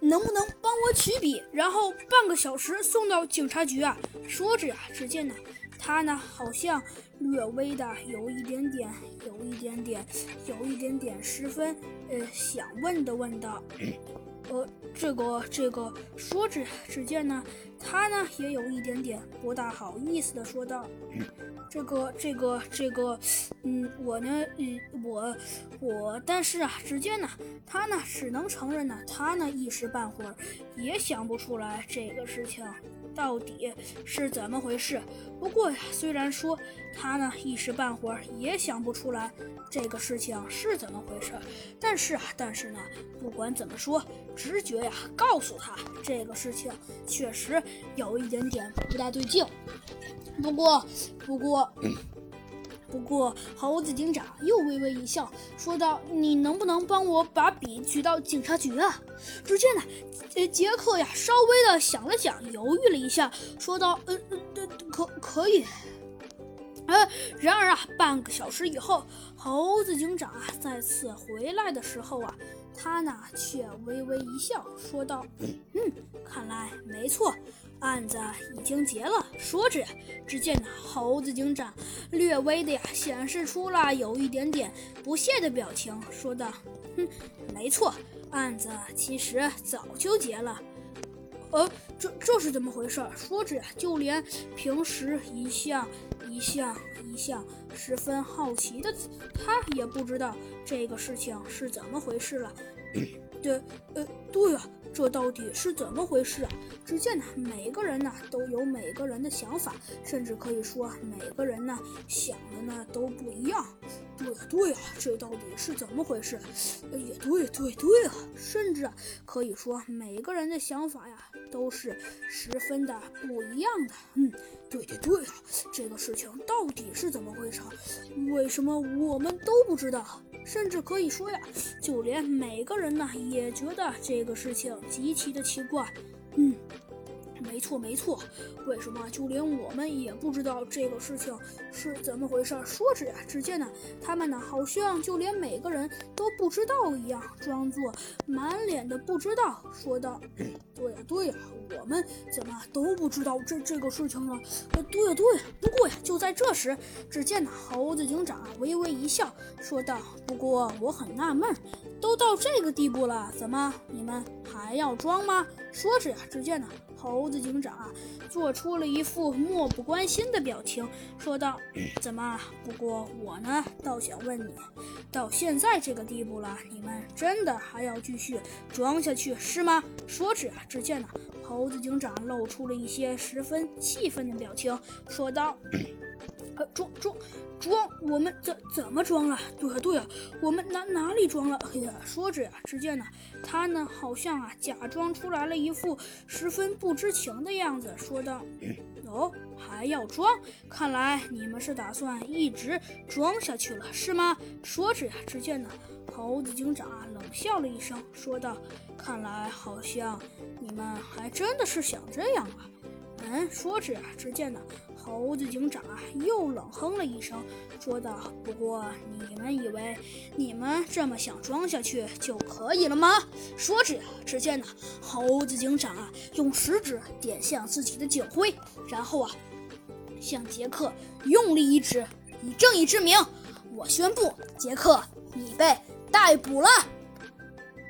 能不能帮我取笔，然后半个小时送到警察局啊？说着呀，只见呢，他呢好像略微的有一点点，有一点点，有一点点十分呃想问的问道。呃，这个这个，说着，只见呢，他呢也有一点点不大好意思的说道：“这个这个这个，嗯，我呢，嗯，我我，但是啊，只见呢，他呢只能承认呢，他呢一时半会儿也想不出来这个事情。”到底是怎么回事？不过呀，虽然说他呢一时半会儿也想不出来这个事情是怎么回事，但是啊，但是呢，不管怎么说，直觉呀告诉他这个事情确实有一点点不大对劲。不过，不过。不过，猴子警长又微微一笑，说道：“你能不能帮我把笔取到警察局啊？”只见呢，呃，杰克呀，稍微的想了想，犹豫了一下，说道：“呃，呃，可可以。”呃，然而啊，半个小时以后，猴子警长啊再次回来的时候啊，他呢却微微一笑，说道：“嗯，看来没错。”案子已经结了。说着，只见那猴子警长略微的呀显示出了有一点点不屑的表情，说道：“哼，没错，案子其实早就结了。呃，这这是怎么回事？”说着呀，就连平时一向一向一向十分好奇的他也不知道这个事情是怎么回事了。对，呃，对呀。这到底是怎么回事啊？只见呢，每个人呢都有每个人的想法，甚至可以说每个人呢想的呢都不一样。对呀，对呀，这到底是怎么回事？也对，对，对啊，甚至可以说每个人的想法呀都是十分的不一样的。嗯，对对对啊，这个事情到底是怎么回事？为什么我们都不知道？甚至可以说呀，就连每个人呢也觉得这个事情极其的奇怪。嗯。没错，没错。为什么就连我们也不知道这个事情是怎么回事？说着呀，只见呢，他们呢好像就连每个人都不知道一样，装作满脸的不知道，说道：“对呀，对呀，我们怎么都不知道这这个事情呢？”呃，对呀，对呀。不过呀，就在这时，只见呢，猴子警长微微一笑，说道：“不过我很纳闷，都到这个地步了，怎么你们还要装吗？”说着呀，只见呢。猴子警长啊，做出了一副漠不关心的表情，说道：“怎么？不过我呢，倒想问你，到现在这个地步了，你们真的还要继续装下去是吗？”说着呀，只见呢，猴子警长露出了一些十分气愤的表情，说道：“呃，装装。”装？我们怎怎么装了？对啊对啊，我们哪哪里装了？哎呀，说着呀，只见呢，他呢好像啊假装出来了一副十分不知情的样子，说道：“哦，还要装？看来你们是打算一直装下去了，是吗？”说着呀，只见呢，猴子警长冷笑了一声，说道：“看来好像你们还真的是想这样啊。”嗯，说着，只见呢，猴子警长啊又冷哼了一声，说道：“不过你们以为你们这么想装下去就可以了吗？”说着，只见呢，猴子警长啊用食指点向自己的警徽，然后啊向杰克用力一指，以正义之名，我宣布，杰克，你被逮捕了。